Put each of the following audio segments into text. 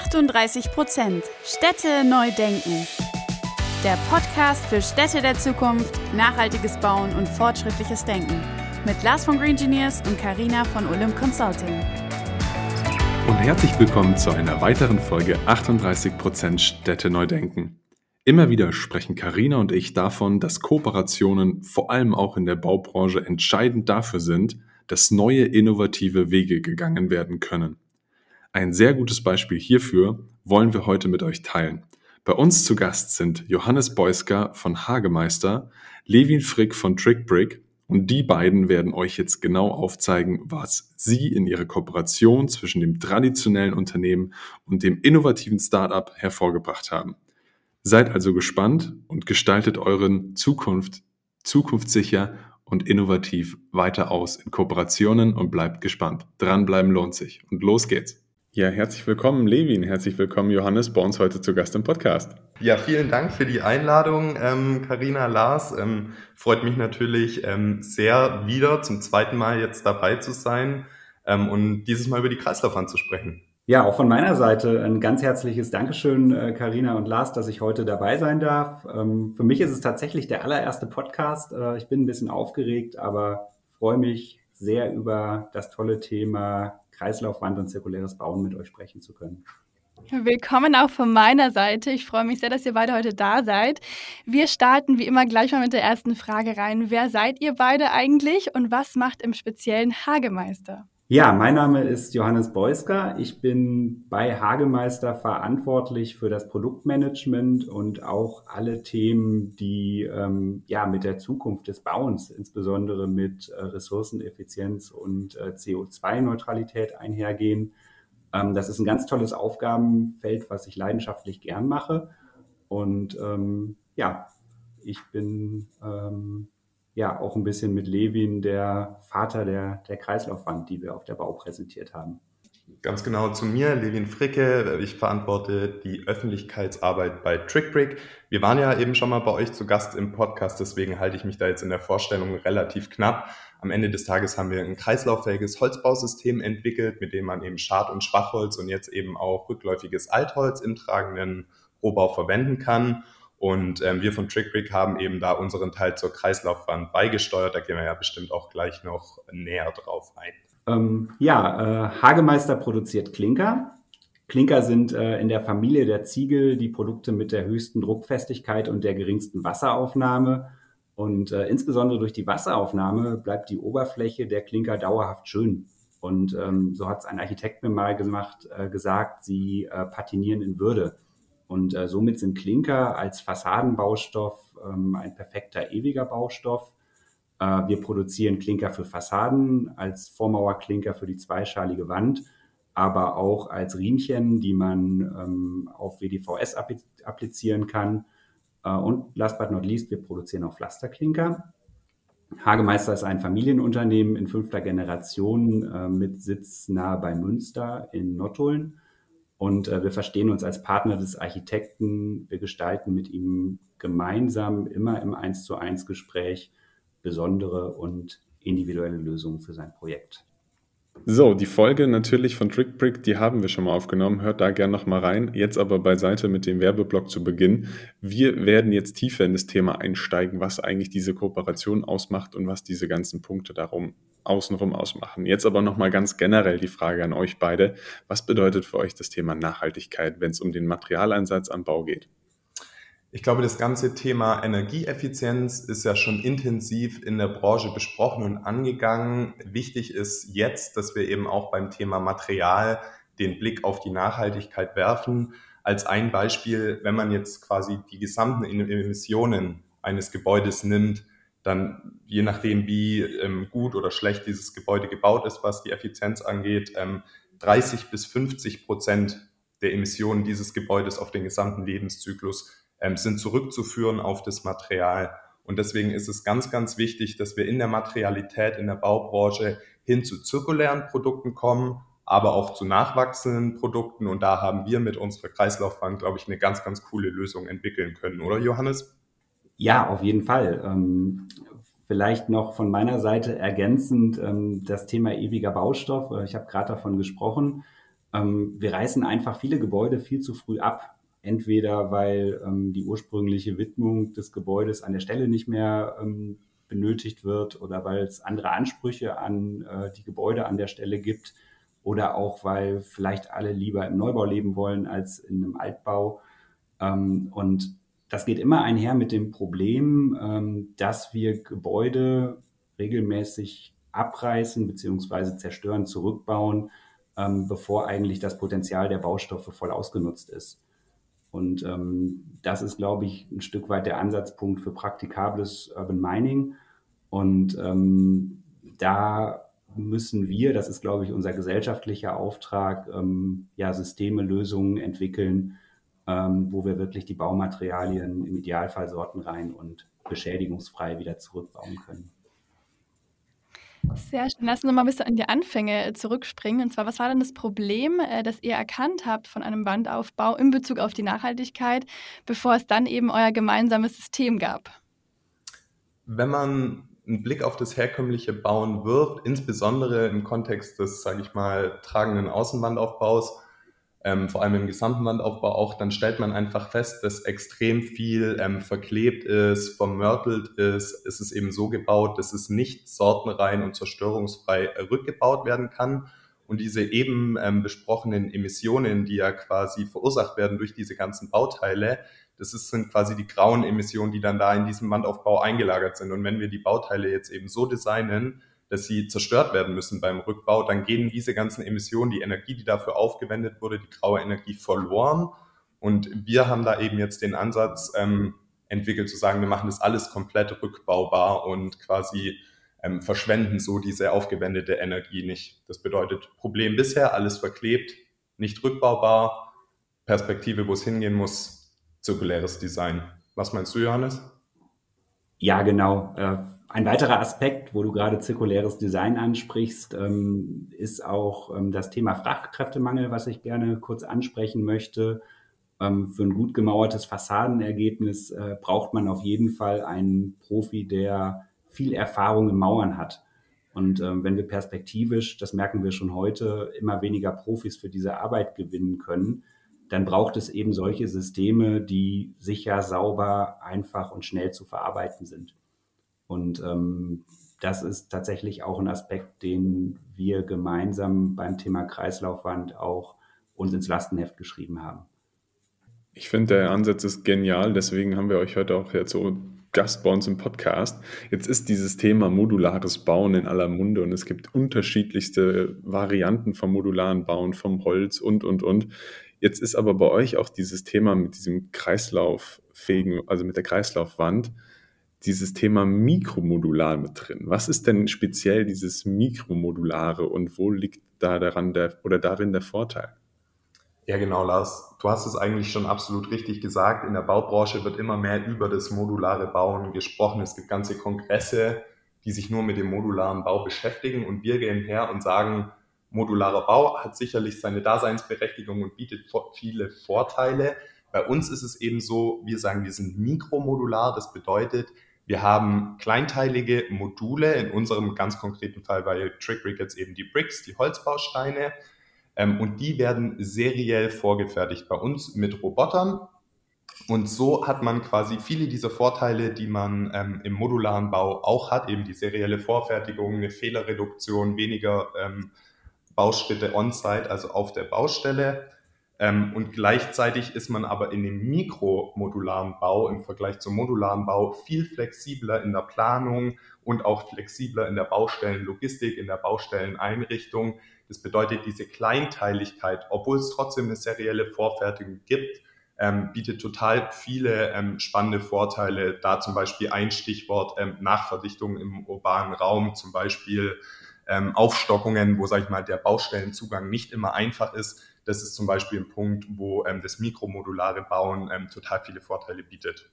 38 Prozent Städte neu denken. Der Podcast für Städte der Zukunft, nachhaltiges Bauen und fortschrittliches Denken. Mit Lars von Green Engineers und Karina von Olymp Consulting. Und herzlich willkommen zu einer weiteren Folge 38 Prozent Städte neu denken. Immer wieder sprechen Karina und ich davon, dass Kooperationen vor allem auch in der Baubranche entscheidend dafür sind, dass neue innovative Wege gegangen werden können. Ein sehr gutes Beispiel hierfür wollen wir heute mit euch teilen. Bei uns zu Gast sind Johannes Beusker von Hagemeister, Levin Frick von Trickbrick und die beiden werden euch jetzt genau aufzeigen, was sie in ihrer Kooperation zwischen dem traditionellen Unternehmen und dem innovativen Startup hervorgebracht haben. Seid also gespannt und gestaltet euren Zukunft zukunftssicher und innovativ weiter aus in Kooperationen und bleibt gespannt. Dranbleiben lohnt sich. Und los geht's. Ja, herzlich willkommen, Levin. Herzlich willkommen, Johannes, bei uns heute zu Gast im Podcast. Ja, vielen Dank für die Einladung, Karina ähm, Lars. Ähm, freut mich natürlich ähm, sehr, wieder zum zweiten Mal jetzt dabei zu sein ähm, und dieses Mal über die Kreislaufwand zu sprechen. Ja, auch von meiner Seite ein ganz herzliches Dankeschön, Karina äh, und Lars, dass ich heute dabei sein darf. Ähm, für mich ist es tatsächlich der allererste Podcast. Äh, ich bin ein bisschen aufgeregt, aber freue mich sehr über das tolle Thema Kreislaufwand und zirkuläres Bauen mit euch sprechen zu können. Willkommen auch von meiner Seite. Ich freue mich sehr, dass ihr beide heute da seid. Wir starten wie immer gleich mal mit der ersten Frage rein. Wer seid ihr beide eigentlich und was macht im speziellen Hagemeister? Ja, mein Name ist Johannes Beusker. Ich bin bei Hagemeister verantwortlich für das Produktmanagement und auch alle Themen, die ähm, ja mit der Zukunft des Bauens, insbesondere mit äh, Ressourceneffizienz und äh, CO2-Neutralität einhergehen. Ähm, das ist ein ganz tolles Aufgabenfeld, was ich leidenschaftlich gern mache. Und ähm, ja, ich bin ähm, ja auch ein bisschen mit Levin, der Vater der, der Kreislaufwand, die wir auf der Bau präsentiert haben. Ganz genau zu mir, Levin Fricke. Ich verantworte die Öffentlichkeitsarbeit bei TrickBrick. Wir waren ja eben schon mal bei euch zu Gast im Podcast, deswegen halte ich mich da jetzt in der Vorstellung relativ knapp. Am Ende des Tages haben wir ein kreislauffähiges Holzbausystem entwickelt, mit dem man eben Schad- und Schwachholz und jetzt eben auch rückläufiges Altholz im tragenden Rohbau verwenden kann. Und ähm, wir von TrickBrick haben eben da unseren Teil zur Kreislaufwand beigesteuert. Da gehen wir ja bestimmt auch gleich noch näher drauf ein. Ähm, ja, äh, Hagemeister produziert Klinker. Klinker sind äh, in der Familie der Ziegel die Produkte mit der höchsten Druckfestigkeit und der geringsten Wasseraufnahme. Und äh, insbesondere durch die Wasseraufnahme bleibt die Oberfläche der Klinker dauerhaft schön. Und ähm, so hat es ein Architekt mir mal gemacht, äh, gesagt, sie äh, patinieren in Würde. Und äh, somit sind Klinker als Fassadenbaustoff ähm, ein perfekter ewiger Baustoff. Äh, wir produzieren Klinker für Fassaden, als Vormauerklinker für die zweischalige Wand, aber auch als Riemchen, die man ähm, auf WDVS applizieren kann. Äh, und last but not least, wir produzieren auch Pflasterklinker. Hagemeister ist ein Familienunternehmen in fünfter Generation äh, mit Sitz nahe bei Münster in Nottuln. Und äh, wir verstehen uns als Partner des Architekten. Wir gestalten mit ihm gemeinsam immer im Eins zu eins Gespräch besondere und individuelle Lösungen für sein Projekt. So, die Folge natürlich von TrickBrick, die haben wir schon mal aufgenommen. Hört da gerne nochmal rein. Jetzt aber beiseite mit dem Werbeblock zu Beginn. Wir werden jetzt tiefer in das Thema einsteigen, was eigentlich diese Kooperation ausmacht und was diese ganzen Punkte darum außenrum ausmachen. Jetzt aber nochmal ganz generell die Frage an euch beide. Was bedeutet für euch das Thema Nachhaltigkeit, wenn es um den Materialeinsatz am Bau geht? Ich glaube, das ganze Thema Energieeffizienz ist ja schon intensiv in der Branche besprochen und angegangen. Wichtig ist jetzt, dass wir eben auch beim Thema Material den Blick auf die Nachhaltigkeit werfen. Als ein Beispiel, wenn man jetzt quasi die gesamten Emissionen eines Gebäudes nimmt, dann je nachdem, wie ähm, gut oder schlecht dieses Gebäude gebaut ist, was die Effizienz angeht, ähm, 30 bis 50 Prozent der Emissionen dieses Gebäudes auf den gesamten Lebenszyklus ähm, sind zurückzuführen auf das Material. Und deswegen ist es ganz, ganz wichtig, dass wir in der Materialität, in der Baubranche hin zu zirkulären Produkten kommen, aber auch zu nachwachsenden Produkten. Und da haben wir mit unserer Kreislaufbank, glaube ich, eine ganz, ganz coole Lösung entwickeln können, oder Johannes? Ja, auf jeden Fall. Ähm, vielleicht noch von meiner Seite ergänzend ähm, das Thema ewiger Baustoff. Äh, ich habe gerade davon gesprochen. Ähm, wir reißen einfach viele Gebäude viel zu früh ab. Entweder weil ähm, die ursprüngliche Widmung des Gebäudes an der Stelle nicht mehr ähm, benötigt wird oder weil es andere Ansprüche an äh, die Gebäude an der Stelle gibt oder auch weil vielleicht alle lieber im Neubau leben wollen als in einem Altbau. Ähm, und das geht immer einher mit dem Problem, ähm, dass wir Gebäude regelmäßig abreißen bzw. zerstören, zurückbauen, ähm, bevor eigentlich das Potenzial der Baustoffe voll ausgenutzt ist. Und ähm, das ist, glaube ich, ein Stück weit der Ansatzpunkt für praktikables Urban Mining. Und ähm, da müssen wir, das ist, glaube ich, unser gesellschaftlicher Auftrag, ähm, ja, Systeme, Lösungen entwickeln, ähm, wo wir wirklich die Baumaterialien im Idealfall sortenrein und beschädigungsfrei wieder zurückbauen können. Sehr schön. Lass uns mal ein bisschen an die Anfänge äh, zurückspringen. Und zwar, was war denn das Problem, äh, das ihr erkannt habt von einem Wandaufbau in Bezug auf die Nachhaltigkeit, bevor es dann eben euer gemeinsames System gab? Wenn man einen Blick auf das herkömmliche Bauen wirft, insbesondere im Kontext des, sage ich mal, tragenden Außenwandaufbaus, ähm, vor allem im gesamten Wandaufbau auch, dann stellt man einfach fest, dass extrem viel ähm, verklebt ist, vermörtelt ist. Es ist eben so gebaut, dass es nicht sortenrein und zerstörungsfrei rückgebaut werden kann. Und diese eben ähm, besprochenen Emissionen, die ja quasi verursacht werden durch diese ganzen Bauteile, das ist, sind quasi die grauen Emissionen, die dann da in diesem Wandaufbau eingelagert sind. Und wenn wir die Bauteile jetzt eben so designen, dass sie zerstört werden müssen beim Rückbau, dann gehen diese ganzen Emissionen, die Energie, die dafür aufgewendet wurde, die graue Energie verloren. Und wir haben da eben jetzt den Ansatz ähm, entwickelt zu sagen, wir machen das alles komplett rückbaubar und quasi ähm, verschwenden so diese aufgewendete Energie nicht. Das bedeutet Problem bisher, alles verklebt, nicht rückbaubar, Perspektive, wo es hingehen muss, zirkuläres Design. Was meinst du, Johannes? Ja, genau. Äh, ein weiterer Aspekt, wo du gerade zirkuläres Design ansprichst, ähm, ist auch ähm, das Thema Fachkräftemangel, was ich gerne kurz ansprechen möchte. Ähm, für ein gut gemauertes Fassadenergebnis äh, braucht man auf jeden Fall einen Profi, der viel Erfahrung im Mauern hat. Und wenn wir perspektivisch, das merken wir schon heute, immer weniger Profis für diese Arbeit gewinnen können, dann braucht es eben solche Systeme, die sicher, sauber, einfach und schnell zu verarbeiten sind. Und ähm, das ist tatsächlich auch ein Aspekt, den wir gemeinsam beim Thema Kreislaufwand auch uns ins Lastenheft geschrieben haben. Ich finde, der Ansatz ist genial, deswegen haben wir euch heute auch jetzt so Gast bei uns im Podcast. Jetzt ist dieses Thema modulares Bauen in aller Munde und es gibt unterschiedlichste Varianten vom modularen Bauen, vom Holz und, und, und. Jetzt ist aber bei euch auch dieses Thema mit diesem Kreislauffähigen, also mit der Kreislaufwand, dieses Thema Mikromodular mit drin. Was ist denn speziell dieses Mikromodulare und wo liegt da daran der oder darin der Vorteil? Ja, genau, Lars. Du hast es eigentlich schon absolut richtig gesagt. In der Baubranche wird immer mehr über das modulare Bauen gesprochen. Es gibt ganze Kongresse, die sich nur mit dem modularen Bau beschäftigen und wir gehen her und sagen, modularer Bau hat sicherlich seine Daseinsberechtigung und bietet viele Vorteile. Bei uns ist es eben so, wir sagen, wir sind mikromodular. Das bedeutet, wir haben kleinteilige Module, in unserem ganz konkreten Fall bei TrickRig jetzt eben die Bricks, die Holzbausteine. Ähm, und die werden seriell vorgefertigt bei uns mit Robotern. Und so hat man quasi viele dieser Vorteile, die man ähm, im modularen Bau auch hat, eben die serielle Vorfertigung, eine Fehlerreduktion, weniger ähm, Bauschritte on-site, also auf der Baustelle. Ähm, und gleichzeitig ist man aber in dem mikromodularen Bau im Vergleich zum modularen Bau viel flexibler in der Planung und auch flexibler in der Baustellenlogistik, in der Baustelleneinrichtung. Das bedeutet, diese Kleinteiligkeit, obwohl es trotzdem eine serielle Vorfertigung gibt, ähm, bietet total viele ähm, spannende Vorteile. Da zum Beispiel ein Stichwort ähm, Nachverdichtung im urbanen Raum, zum Beispiel ähm, Aufstockungen, wo, sage ich mal, der Baustellenzugang nicht immer einfach ist das ist zum Beispiel ein Punkt, wo ähm, das mikromodulare Bauen ähm, total viele Vorteile bietet.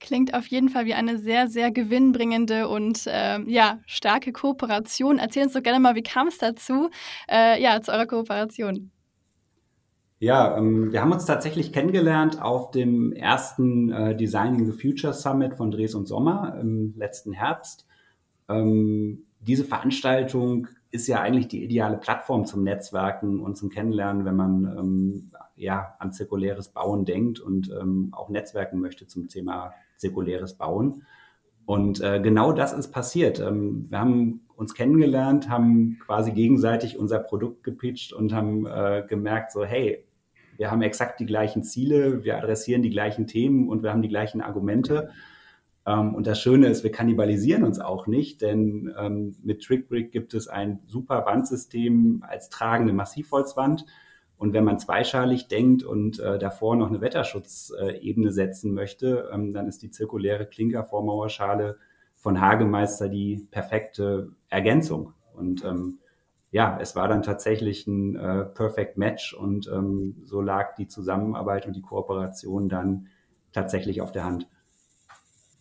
Klingt auf jeden Fall wie eine sehr, sehr gewinnbringende und ähm, ja, starke Kooperation. Erzähl uns doch gerne mal, wie kam es dazu, äh, ja, zu eurer Kooperation? Ja, ähm, wir haben uns tatsächlich kennengelernt auf dem ersten äh, Designing the Future Summit von Dres und Sommer im letzten Herbst. Ähm, diese Veranstaltung ist ja eigentlich die ideale Plattform zum Netzwerken und zum Kennenlernen, wenn man ähm, ja an zirkuläres Bauen denkt und ähm, auch netzwerken möchte zum Thema zirkuläres Bauen. Und äh, genau das ist passiert. Ähm, wir haben uns kennengelernt, haben quasi gegenseitig unser Produkt gepitcht und haben äh, gemerkt, so hey, wir haben exakt die gleichen Ziele, wir adressieren die gleichen Themen und wir haben die gleichen Argumente. Ähm, und das Schöne ist, wir kannibalisieren uns auch nicht, denn ähm, mit TrickBrick gibt es ein super Wandsystem als tragende Massivholzwand. Und wenn man zweischalig denkt und äh, davor noch eine Wetterschutzebene setzen möchte, ähm, dann ist die zirkuläre Klinkervormauerschale von Hagemeister die perfekte Ergänzung. Und ähm, ja, es war dann tatsächlich ein äh, Perfect Match und ähm, so lag die Zusammenarbeit und die Kooperation dann tatsächlich auf der Hand.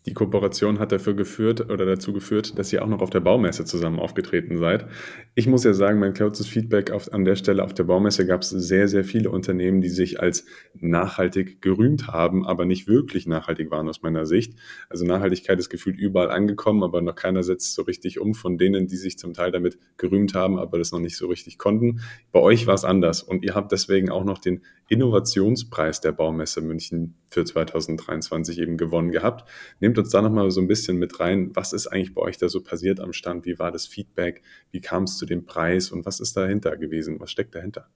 Die Kooperation hat dafür geführt oder dazu geführt, dass ihr auch noch auf der Baumesse zusammen aufgetreten seid. Ich muss ja sagen, mein kurzes Feedback auf, an der Stelle auf der Baumesse gab es sehr, sehr viele Unternehmen, die sich als nachhaltig gerühmt haben, aber nicht wirklich nachhaltig waren aus meiner Sicht. Also Nachhaltigkeit ist gefühlt überall angekommen, aber noch keiner setzt so richtig um von denen, die sich zum Teil damit gerühmt haben, aber das noch nicht so richtig konnten. Bei euch war es anders und ihr habt deswegen auch noch den Innovationspreis der Baumesse München für 2023 eben gewonnen gehabt. Nehmt uns da nochmal so ein bisschen mit rein. Was ist eigentlich bei euch da so passiert am Stand? Wie war das Feedback? Wie kam es zu dem Preis und was ist dahinter gewesen? Was steckt dahinter?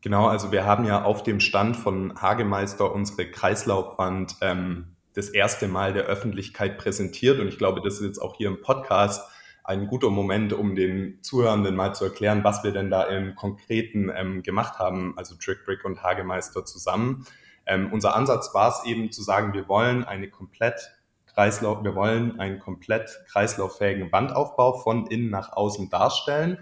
Genau, also wir haben ja auf dem Stand von Hagemeister unsere Kreislaufwand ähm, das erste Mal der Öffentlichkeit präsentiert und ich glaube, das ist jetzt auch hier im Podcast ein guter Moment, um den Zuhörenden mal zu erklären, was wir denn da im Konkreten ähm, gemacht haben, also Trickbrick und Hagemeister zusammen. Ähm, unser Ansatz war es eben zu sagen, wir wollen eine komplett Kreislauf, wir wollen einen komplett kreislauffähigen Wandaufbau von innen nach außen darstellen.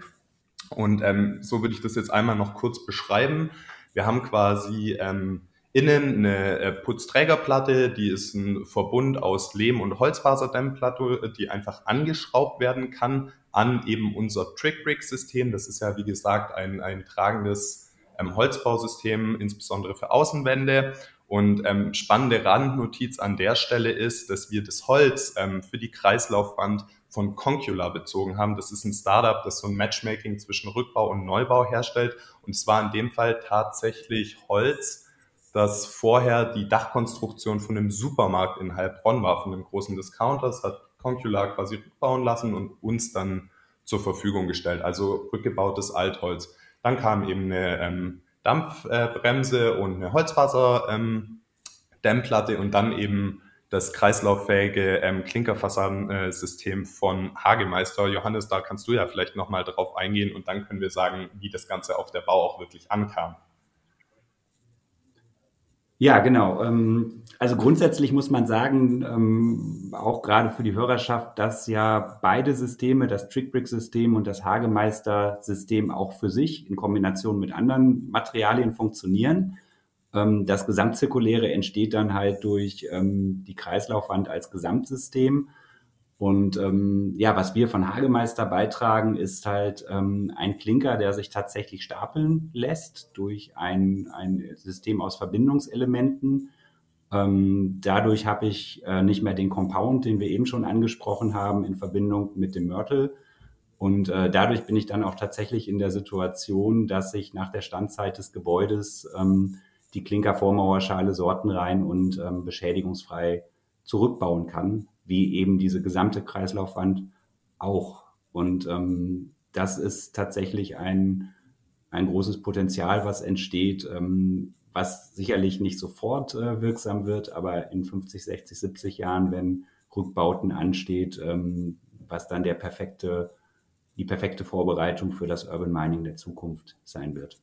Und ähm, so würde ich das jetzt einmal noch kurz beschreiben. Wir haben quasi ähm, Innen eine äh, Putzträgerplatte, die ist ein Verbund aus Lehm- und Holzfaserdämmplatte, die einfach angeschraubt werden kann an eben unser Trick-Brick-System. Das ist ja, wie gesagt, ein, ein tragendes ähm, Holzbausystem, insbesondere für Außenwände. Und ähm, spannende Randnotiz an der Stelle ist, dass wir das Holz ähm, für die Kreislaufwand von Concula bezogen haben. Das ist ein Startup, das so ein Matchmaking zwischen Rückbau und Neubau herstellt. Und es war in dem Fall tatsächlich Holz, dass vorher die Dachkonstruktion von einem Supermarkt in Heilbronn war, von einem großen Discounter. Das hat Concula quasi rückbauen lassen und uns dann zur Verfügung gestellt, also rückgebautes Altholz. Dann kam eben eine ähm, Dampfbremse äh, und eine Holzfaserdämmplatte und dann eben das kreislauffähige ähm, Klinkerfassadensystem von Hagemeister. Johannes, da kannst du ja vielleicht nochmal drauf eingehen und dann können wir sagen, wie das Ganze auf der Bau auch wirklich ankam. Ja, genau. Ähm, also grundsätzlich muss man sagen, ähm, auch gerade für die Hörerschaft, dass ja beide Systeme, das Trickbrick-System und das Hagemeister-System auch für sich in Kombination mit anderen Materialien funktionieren. Ähm, das Gesamtzirkuläre entsteht dann halt durch die Kreislaufwand als Gesamtsystem. Und ähm, ja, was wir von Hagemeister beitragen, ist halt ähm, ein Klinker, der sich tatsächlich stapeln lässt durch ein, ein System aus Verbindungselementen. Ähm, dadurch habe ich äh, nicht mehr den Compound, den wir eben schon angesprochen haben, in Verbindung mit dem Mörtel. Und äh, dadurch bin ich dann auch tatsächlich in der Situation, dass ich nach der Standzeit des Gebäudes ähm, die Klinkervormauerschale sortenrein und ähm, beschädigungsfrei zurückbauen kann wie eben diese gesamte Kreislaufwand auch. Und ähm, das ist tatsächlich ein, ein großes Potenzial, was entsteht, ähm, was sicherlich nicht sofort äh, wirksam wird, aber in 50, 60, 70 Jahren, wenn Rückbauten ansteht, ähm, was dann der perfekte, die perfekte Vorbereitung für das Urban Mining der Zukunft sein wird.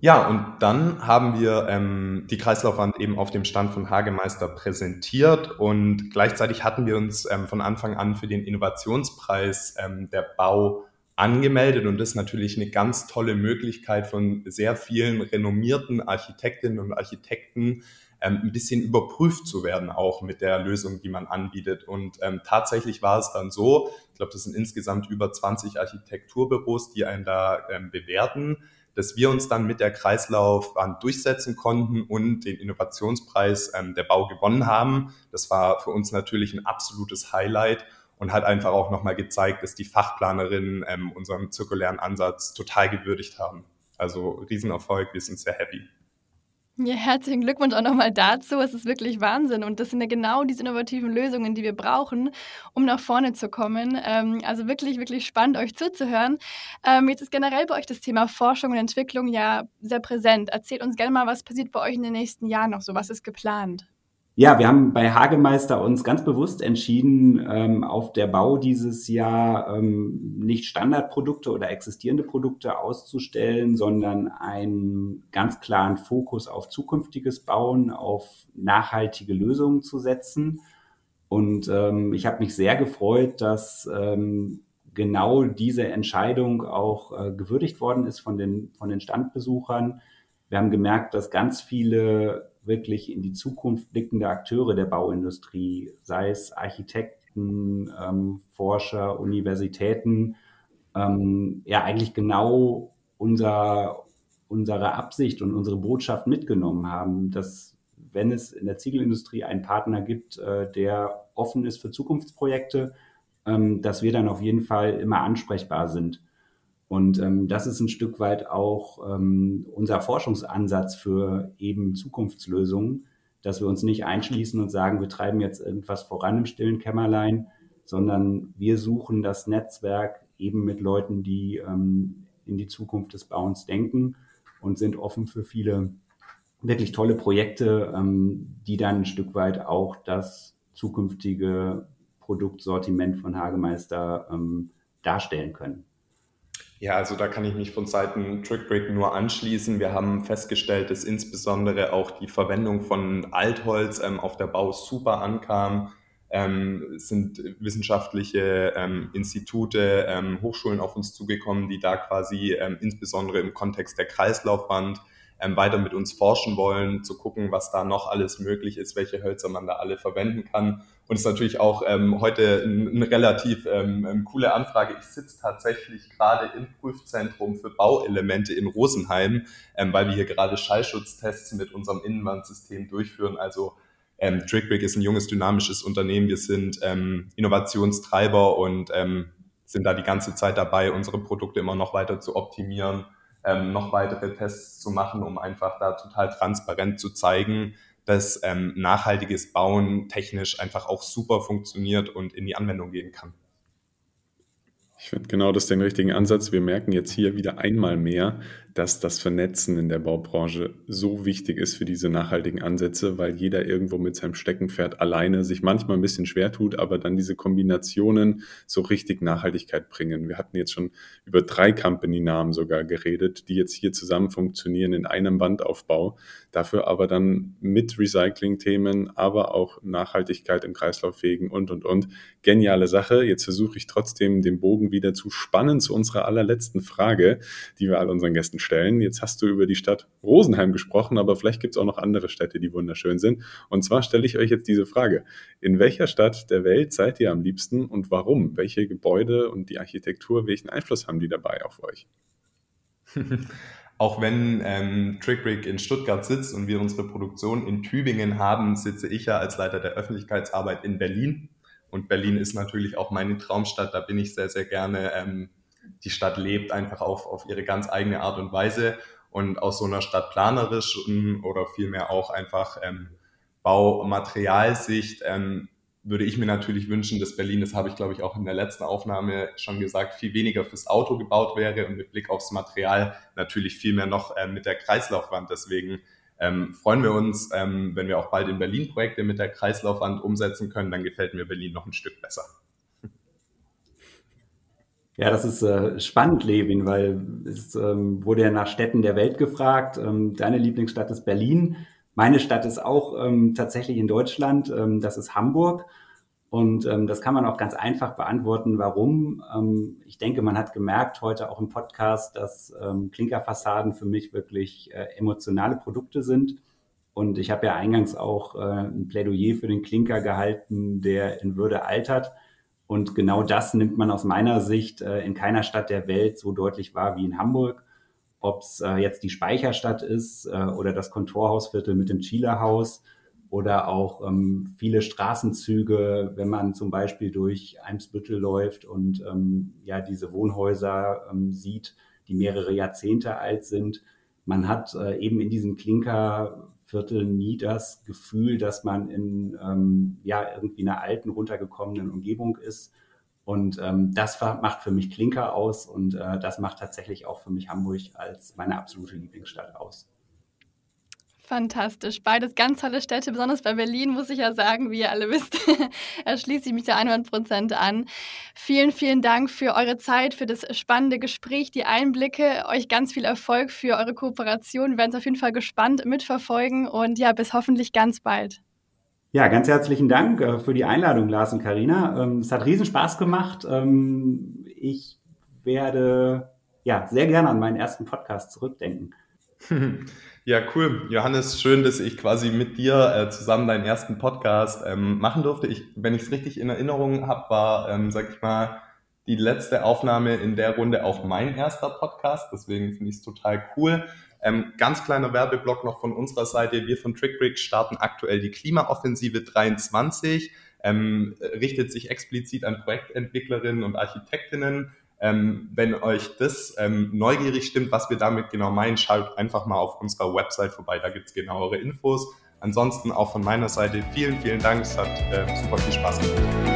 Ja, und dann haben wir ähm, die Kreislaufwand eben auf dem Stand von Hagemeister präsentiert und gleichzeitig hatten wir uns ähm, von Anfang an für den Innovationspreis ähm, der Bau angemeldet und das ist natürlich eine ganz tolle Möglichkeit von sehr vielen renommierten Architektinnen und Architekten ähm, ein bisschen überprüft zu werden, auch mit der Lösung, die man anbietet. Und ähm, tatsächlich war es dann so, ich glaube, das sind insgesamt über 20 Architekturbüros, die einen da ähm, bewerten dass wir uns dann mit der Kreislaufwand durchsetzen konnten und den Innovationspreis ähm, der Bau gewonnen haben. Das war für uns natürlich ein absolutes Highlight. und hat einfach auch nochmal gezeigt, dass die Fachplanerinnen ähm, unseren zirkulären Ansatz total gewürdigt haben. Also Riesenerfolg, wir sind sehr happy. Ja, herzlichen Glückwunsch auch nochmal dazu. Es ist wirklich Wahnsinn. Und das sind ja genau diese innovativen Lösungen, die wir brauchen, um nach vorne zu kommen. Ähm, also wirklich, wirklich spannend, euch zuzuhören. Ähm, jetzt ist generell bei euch das Thema Forschung und Entwicklung ja sehr präsent. Erzählt uns gerne mal, was passiert bei euch in den nächsten Jahren noch so? Was ist geplant? Ja, wir haben bei Hagemeister uns ganz bewusst entschieden, ähm, auf der Bau dieses Jahr ähm, nicht Standardprodukte oder existierende Produkte auszustellen, sondern einen ganz klaren Fokus auf zukünftiges Bauen, auf nachhaltige Lösungen zu setzen. Und ähm, ich habe mich sehr gefreut, dass ähm, genau diese Entscheidung auch äh, gewürdigt worden ist von den, von den Standbesuchern. Wir haben gemerkt, dass ganz viele wirklich in die Zukunft blickende Akteure der Bauindustrie, sei es Architekten, ähm, Forscher, Universitäten, ähm, ja eigentlich genau unser, unsere Absicht und unsere Botschaft mitgenommen haben, dass wenn es in der Ziegelindustrie einen Partner gibt, äh, der offen ist für Zukunftsprojekte, ähm, dass wir dann auf jeden Fall immer ansprechbar sind. Und ähm, das ist ein Stück weit auch ähm, unser Forschungsansatz für eben Zukunftslösungen, dass wir uns nicht einschließen und sagen, wir treiben jetzt irgendwas voran im stillen Kämmerlein, sondern wir suchen das Netzwerk eben mit Leuten, die ähm, in die Zukunft des Bauens denken und sind offen für viele wirklich tolle Projekte, ähm, die dann ein Stück weit auch das zukünftige Produktsortiment von Hagemeister ähm, darstellen können. Ja, also da kann ich mich von Seiten TrickBreak nur anschließen. Wir haben festgestellt, dass insbesondere auch die Verwendung von Altholz ähm, auf der Bau super ankam. Ähm, sind wissenschaftliche ähm, Institute, ähm, Hochschulen auf uns zugekommen, die da quasi ähm, insbesondere im Kontext der Kreislaufwand ähm, weiter mit uns forschen wollen, zu gucken, was da noch alles möglich ist, welche Hölzer man da alle verwenden kann. Und es ist natürlich auch ähm, heute eine ein relativ ähm, ähm, coole Anfrage. Ich sitze tatsächlich gerade im Prüfzentrum für Bauelemente in Rosenheim, ähm, weil wir hier gerade Schallschutztests mit unserem Innenwandsystem durchführen. Also ähm, TrickBrick ist ein junges, dynamisches Unternehmen. Wir sind ähm, Innovationstreiber und ähm, sind da die ganze Zeit dabei, unsere Produkte immer noch weiter zu optimieren ähm, noch weitere Tests zu machen, um einfach da total transparent zu zeigen, dass ähm, nachhaltiges Bauen technisch einfach auch super funktioniert und in die Anwendung gehen kann. Ich finde genau das den richtigen Ansatz. Wir merken jetzt hier wieder einmal mehr, dass das Vernetzen in der Baubranche so wichtig ist für diese nachhaltigen Ansätze, weil jeder irgendwo mit seinem Steckenpferd alleine sich manchmal ein bisschen schwer tut, aber dann diese Kombinationen so richtig Nachhaltigkeit bringen. Wir hatten jetzt schon über drei Company-Namen sogar geredet, die jetzt hier zusammen funktionieren in einem Bandaufbau, dafür aber dann mit Recycling-Themen, aber auch Nachhaltigkeit im Kreislauffähigen und, und, und. Geniale Sache. Jetzt versuche ich trotzdem den Bogen wieder zu spannen zu unserer allerletzten Frage, die wir all unseren Gästen stellen. Jetzt hast du über die Stadt Rosenheim gesprochen, aber vielleicht gibt es auch noch andere Städte, die wunderschön sind. Und zwar stelle ich euch jetzt diese Frage. In welcher Stadt der Welt seid ihr am liebsten und warum? Welche Gebäude und die Architektur, welchen Einfluss haben die dabei auf euch? Auch wenn ähm, TrickBrick in Stuttgart sitzt und wir unsere Produktion in Tübingen haben, sitze ich ja als Leiter der Öffentlichkeitsarbeit in Berlin. Und Berlin ist natürlich auch meine Traumstadt. Da bin ich sehr, sehr gerne ähm, die Stadt lebt einfach auf, auf ihre ganz eigene Art und Weise. Und aus so einer stadtplanerischen oder vielmehr auch einfach ähm, Baumaterialsicht ähm, würde ich mir natürlich wünschen, dass Berlin, das habe ich glaube ich auch in der letzten Aufnahme schon gesagt, viel weniger fürs Auto gebaut wäre und mit Blick aufs Material natürlich viel mehr noch äh, mit der Kreislaufwand. Deswegen ähm, freuen wir uns, ähm, wenn wir auch bald in Berlin Projekte mit der Kreislaufwand umsetzen können, dann gefällt mir Berlin noch ein Stück besser. Ja, das ist äh, spannend, Levin, weil es ähm, wurde ja nach Städten der Welt gefragt. Ähm, deine Lieblingsstadt ist Berlin. Meine Stadt ist auch ähm, tatsächlich in Deutschland. Ähm, das ist Hamburg. Und ähm, das kann man auch ganz einfach beantworten. Warum? Ähm, ich denke, man hat gemerkt heute auch im Podcast, dass ähm, Klinkerfassaden für mich wirklich äh, emotionale Produkte sind. Und ich habe ja eingangs auch äh, ein Plädoyer für den Klinker gehalten, der in Würde altert. Und genau das nimmt man aus meiner Sicht äh, in keiner Stadt der Welt so deutlich wahr wie in Hamburg. Ob es äh, jetzt die Speicherstadt ist äh, oder das Kontorhausviertel mit dem Chieler Haus. oder auch ähm, viele Straßenzüge, wenn man zum Beispiel durch Eimsbüttel läuft und ähm, ja diese Wohnhäuser ähm, sieht, die mehrere Jahrzehnte alt sind. Man hat äh, eben in diesem Klinkerviertel nie das Gefühl, dass man in ähm, ja irgendwie einer alten, runtergekommenen Umgebung ist. Und ähm, das macht für mich Klinker aus und äh, das macht tatsächlich auch für mich Hamburg als meine absolute Lieblingsstadt aus. Fantastisch. Beides ganz tolle Städte, besonders bei Berlin, muss ich ja sagen, wie ihr alle wisst, erschließe ich mich da 100 Prozent an. Vielen, vielen Dank für eure Zeit, für das spannende Gespräch, die Einblicke. Euch ganz viel Erfolg für eure Kooperation. Wir werden es auf jeden Fall gespannt mitverfolgen und ja, bis hoffentlich ganz bald. Ja, ganz herzlichen Dank äh, für die Einladung, Lars und Karina. Ähm, es hat riesen Spaß gemacht. Ähm, ich werde ja sehr gerne an meinen ersten Podcast zurückdenken. Ja, cool. Johannes, schön, dass ich quasi mit dir äh, zusammen deinen ersten Podcast ähm, machen durfte. Ich, wenn ich es richtig in Erinnerung habe, war, ähm, sag ich mal, die letzte Aufnahme in der Runde auch mein erster Podcast. Deswegen finde ich es total cool. Ähm, ganz kleiner Werbeblock noch von unserer Seite. Wir von TrickBrick starten aktuell die Klimaoffensive 23. Ähm, richtet sich explizit an Projektentwicklerinnen und Architektinnen ähm, wenn euch das ähm, neugierig stimmt, was wir damit genau meinen, schaut einfach mal auf unserer Website vorbei, da gibt es genauere Infos. Ansonsten auch von meiner Seite vielen, vielen Dank, es hat äh, super viel Spaß gemacht.